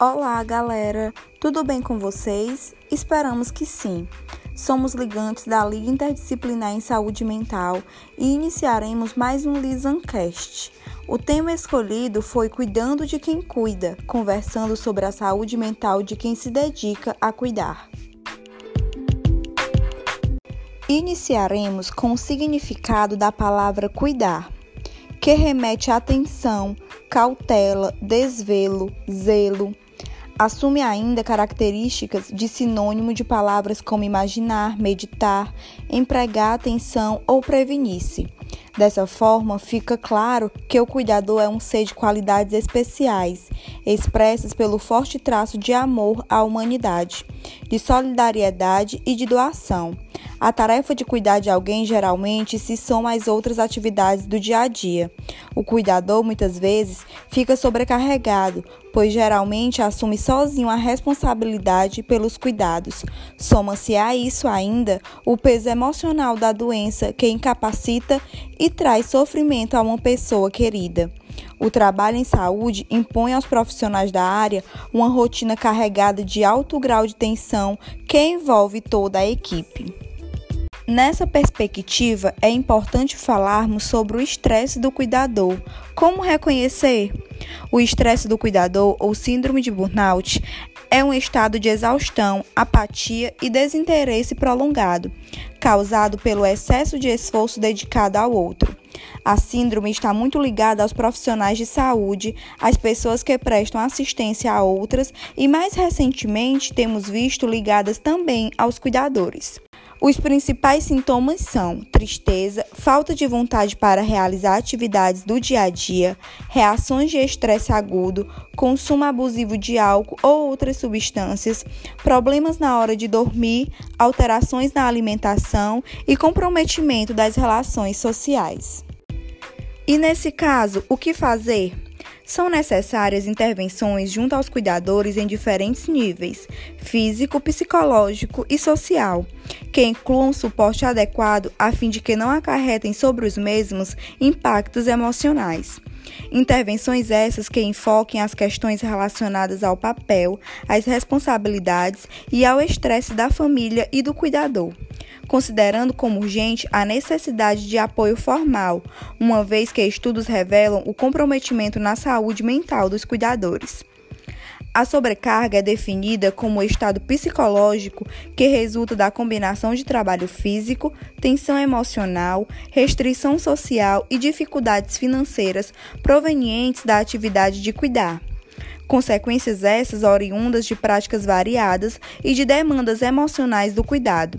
Olá, galera! Tudo bem com vocês? Esperamos que sim. Somos ligantes da Liga Interdisciplinar em Saúde Mental e iniciaremos mais um Lisancast. O tema escolhido foi Cuidando de quem cuida, conversando sobre a saúde mental de quem se dedica a cuidar. Iniciaremos com o significado da palavra cuidar, que remete a atenção, cautela, desvelo, zelo Assume ainda características de sinônimo de palavras como imaginar, meditar, empregar atenção ou prevenir-se. Dessa forma, fica claro que o cuidador é um ser de qualidades especiais, expressas pelo forte traço de amor à humanidade, de solidariedade e de doação. A tarefa de cuidar de alguém geralmente se soma às outras atividades do dia a dia. O cuidador muitas vezes fica sobrecarregado, pois geralmente assume sozinho a responsabilidade pelos cuidados. Soma-se a isso ainda o peso emocional da doença que incapacita e traz sofrimento a uma pessoa querida. O trabalho em saúde impõe aos profissionais da área uma rotina carregada de alto grau de tensão que envolve toda a equipe. Nessa perspectiva, é importante falarmos sobre o estresse do cuidador. Como reconhecer? O estresse do cuidador, ou síndrome de burnout, é um estado de exaustão, apatia e desinteresse prolongado, causado pelo excesso de esforço dedicado ao outro. A síndrome está muito ligada aos profissionais de saúde, às pessoas que prestam assistência a outras e, mais recentemente, temos visto ligadas também aos cuidadores. Os principais sintomas são tristeza, falta de vontade para realizar atividades do dia a dia, reações de estresse agudo, consumo abusivo de álcool ou outras substâncias, problemas na hora de dormir, alterações na alimentação e comprometimento das relações sociais. E nesse caso, o que fazer? São necessárias intervenções junto aos cuidadores em diferentes níveis, físico, psicológico e social, que incluam suporte adequado a fim de que não acarretem sobre os mesmos impactos emocionais. Intervenções essas que enfoquem as questões relacionadas ao papel, às responsabilidades e ao estresse da família e do cuidador considerando como urgente a necessidade de apoio formal, uma vez que estudos revelam o comprometimento na saúde mental dos cuidadores. A sobrecarga é definida como o estado psicológico que resulta da combinação de trabalho físico, tensão emocional, restrição social e dificuldades financeiras provenientes da atividade de cuidar. Consequências essas oriundas de práticas variadas e de demandas emocionais do cuidado.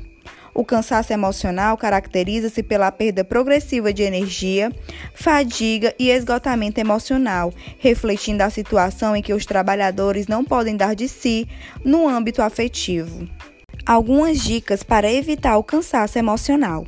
O cansaço emocional caracteriza-se pela perda progressiva de energia, fadiga e esgotamento emocional, refletindo a situação em que os trabalhadores não podem dar de si no âmbito afetivo. Algumas dicas para evitar o cansaço emocional.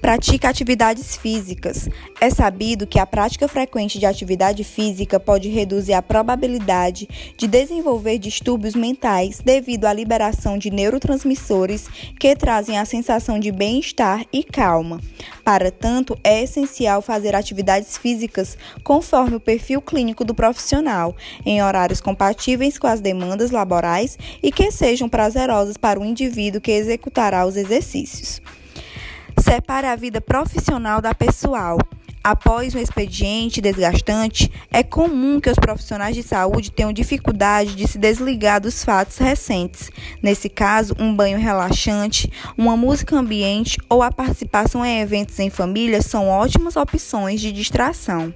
Pratica atividades físicas. É sabido que a prática frequente de atividade física pode reduzir a probabilidade de desenvolver distúrbios mentais devido à liberação de neurotransmissores que trazem a sensação de bem-estar e calma. Para tanto, é essencial fazer atividades físicas conforme o perfil clínico do profissional, em horários compatíveis com as demandas laborais e que sejam prazerosas para o indivíduo que executará os exercícios. Separe a vida profissional da pessoal. Após um expediente desgastante, é comum que os profissionais de saúde tenham dificuldade de se desligar dos fatos recentes. Nesse caso, um banho relaxante, uma música ambiente ou a participação em eventos em família são ótimas opções de distração.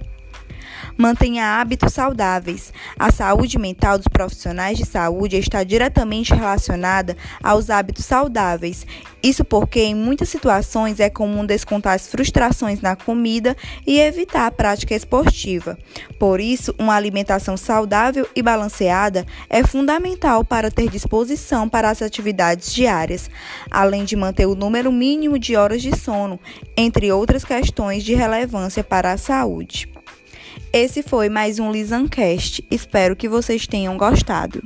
Mantenha hábitos saudáveis. A saúde mental dos profissionais de saúde está diretamente relacionada aos hábitos saudáveis. Isso porque, em muitas situações, é comum descontar as frustrações na comida e evitar a prática esportiva. Por isso, uma alimentação saudável e balanceada é fundamental para ter disposição para as atividades diárias, além de manter o número mínimo de horas de sono, entre outras questões de relevância para a saúde. Esse foi mais um Lisancast. Espero que vocês tenham gostado.